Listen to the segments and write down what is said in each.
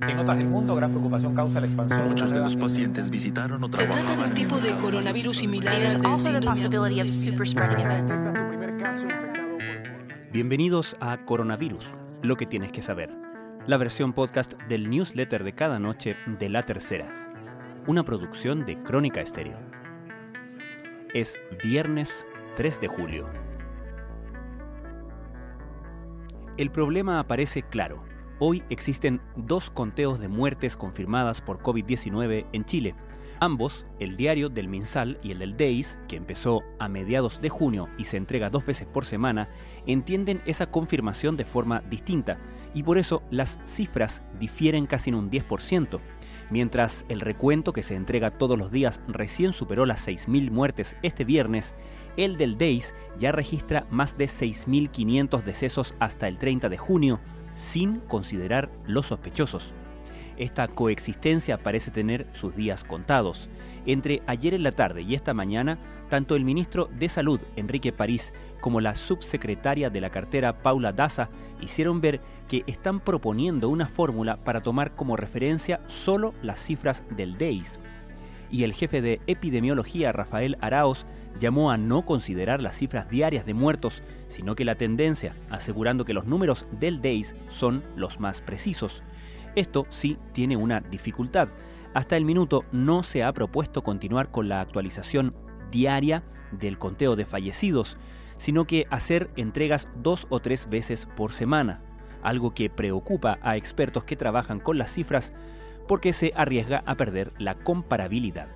En otras del mundo, gran preocupación causa la expansión. Muchos de los pacientes visitaron o Se trata de trabajaban un tipo de coronavirus similar por Bienvenidos a Coronavirus, lo que tienes que saber. La versión podcast del newsletter de cada noche de La Tercera. Una producción de Crónica Estéreo. Es viernes 3 de julio. El problema aparece claro. Hoy existen dos conteos de muertes confirmadas por COVID-19 en Chile. Ambos, el diario del MinSal y el del DEIS, que empezó a mediados de junio y se entrega dos veces por semana, entienden esa confirmación de forma distinta y por eso las cifras difieren casi en un 10%. Mientras el recuento que se entrega todos los días recién superó las 6.000 muertes este viernes, el del DEIS ya registra más de 6.500 decesos hasta el 30 de junio, sin considerar los sospechosos. Esta coexistencia parece tener sus días contados. Entre ayer en la tarde y esta mañana, tanto el ministro de Salud, Enrique París, como la subsecretaria de la cartera, Paula Daza, hicieron ver que están proponiendo una fórmula para tomar como referencia solo las cifras del DEIS. Y el jefe de epidemiología, Rafael Araos, llamó a no considerar las cifras diarias de muertos, sino que la tendencia, asegurando que los números del DEIS son los más precisos. Esto sí tiene una dificultad. Hasta el minuto no se ha propuesto continuar con la actualización diaria del conteo de fallecidos, sino que hacer entregas dos o tres veces por semana, algo que preocupa a expertos que trabajan con las cifras porque se arriesga a perder la comparabilidad.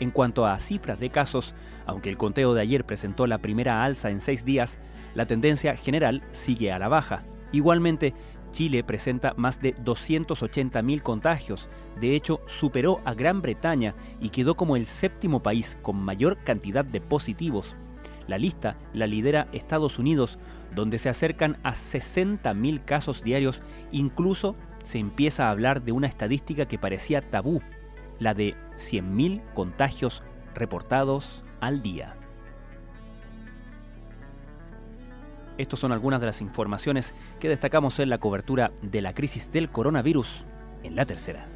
En cuanto a cifras de casos, aunque el conteo de ayer presentó la primera alza en seis días, la tendencia general sigue a la baja. Igualmente, Chile presenta más de 280.000 contagios, de hecho superó a Gran Bretaña y quedó como el séptimo país con mayor cantidad de positivos. La lista la lidera Estados Unidos, donde se acercan a 60.000 casos diarios, incluso se empieza a hablar de una estadística que parecía tabú, la de 100.000 contagios reportados al día. Estas son algunas de las informaciones que destacamos en la cobertura de la crisis del coronavirus en la tercera.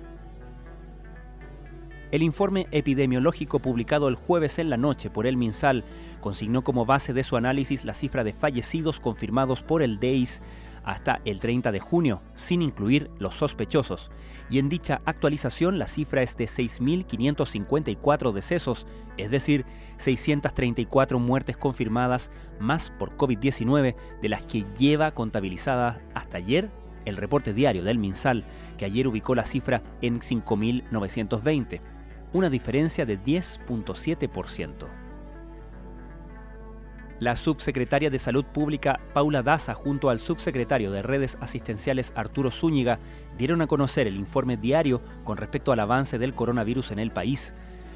El informe epidemiológico publicado el jueves en la noche por el MinSal consignó como base de su análisis la cifra de fallecidos confirmados por el DEIS hasta el 30 de junio, sin incluir los sospechosos, y en dicha actualización la cifra es de 6.554 decesos, es decir, 634 muertes confirmadas más por COVID-19 de las que lleva contabilizadas hasta ayer el reporte diario del MinSal, que ayer ubicó la cifra en 5.920, una diferencia de 10.7%. La subsecretaria de Salud Pública Paula Daza junto al subsecretario de Redes Asistenciales Arturo Zúñiga dieron a conocer el informe diario con respecto al avance del coronavirus en el país.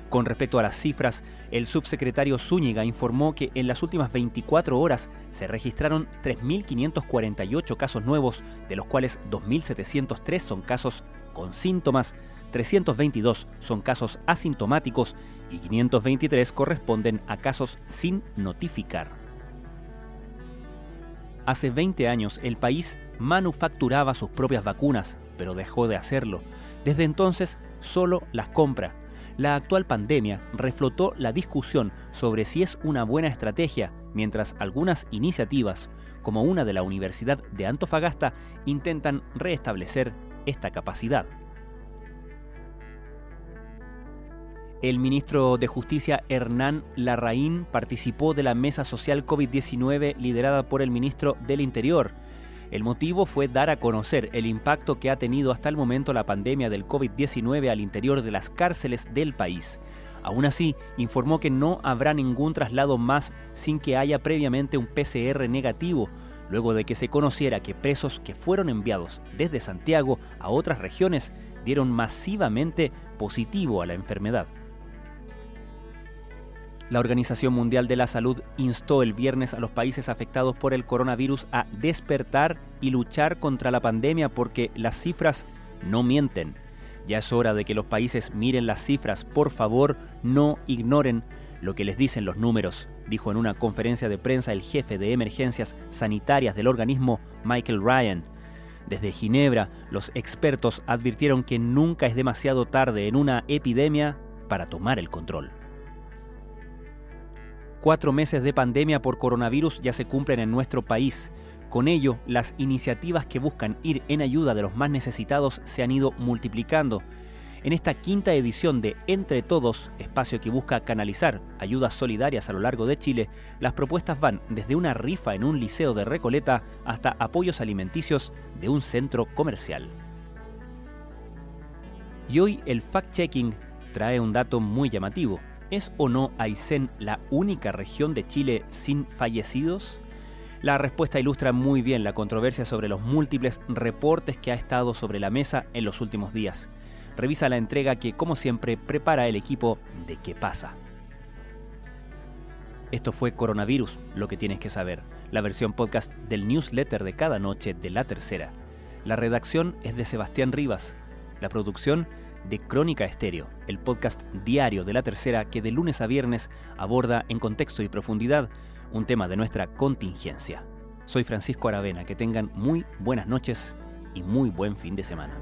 Con respecto a las cifras, el subsecretario Zúñiga informó que en las últimas 24 horas se registraron 3.548 casos nuevos, de los cuales 2.703 son casos con síntomas, 322 son casos asintomáticos y 523 corresponden a casos sin notificar. Hace 20 años el país manufacturaba sus propias vacunas, pero dejó de hacerlo. Desde entonces solo las compra. La actual pandemia reflotó la discusión sobre si es una buena estrategia, mientras algunas iniciativas, como una de la Universidad de Antofagasta, intentan restablecer esta capacidad. El ministro de Justicia Hernán Larraín participó de la mesa social COVID-19 liderada por el ministro del Interior. El motivo fue dar a conocer el impacto que ha tenido hasta el momento la pandemia del COVID-19 al interior de las cárceles del país. Aún así, informó que no habrá ningún traslado más sin que haya previamente un PCR negativo, luego de que se conociera que presos que fueron enviados desde Santiago a otras regiones dieron masivamente positivo a la enfermedad. La Organización Mundial de la Salud instó el viernes a los países afectados por el coronavirus a despertar y luchar contra la pandemia porque las cifras no mienten. Ya es hora de que los países miren las cifras, por favor, no ignoren lo que les dicen los números, dijo en una conferencia de prensa el jefe de emergencias sanitarias del organismo, Michael Ryan. Desde Ginebra, los expertos advirtieron que nunca es demasiado tarde en una epidemia para tomar el control. Cuatro meses de pandemia por coronavirus ya se cumplen en nuestro país. Con ello, las iniciativas que buscan ir en ayuda de los más necesitados se han ido multiplicando. En esta quinta edición de Entre Todos, espacio que busca canalizar ayudas solidarias a lo largo de Chile, las propuestas van desde una rifa en un liceo de Recoleta hasta apoyos alimenticios de un centro comercial. Y hoy el fact-checking trae un dato muy llamativo. ¿Es o no Aysén la única región de Chile sin fallecidos? La respuesta ilustra muy bien la controversia sobre los múltiples reportes que ha estado sobre la mesa en los últimos días revisa la entrega que, como siempre, prepara el equipo de qué pasa. Esto fue Coronavirus, lo que tienes que saber, la versión podcast del newsletter de cada noche de la tercera. La redacción es de Sebastián Rivas, la producción de Crónica Estéreo, el podcast diario de la tercera que de lunes a viernes aborda en contexto y profundidad un tema de nuestra contingencia. Soy Francisco Aravena, que tengan muy buenas noches y muy buen fin de semana.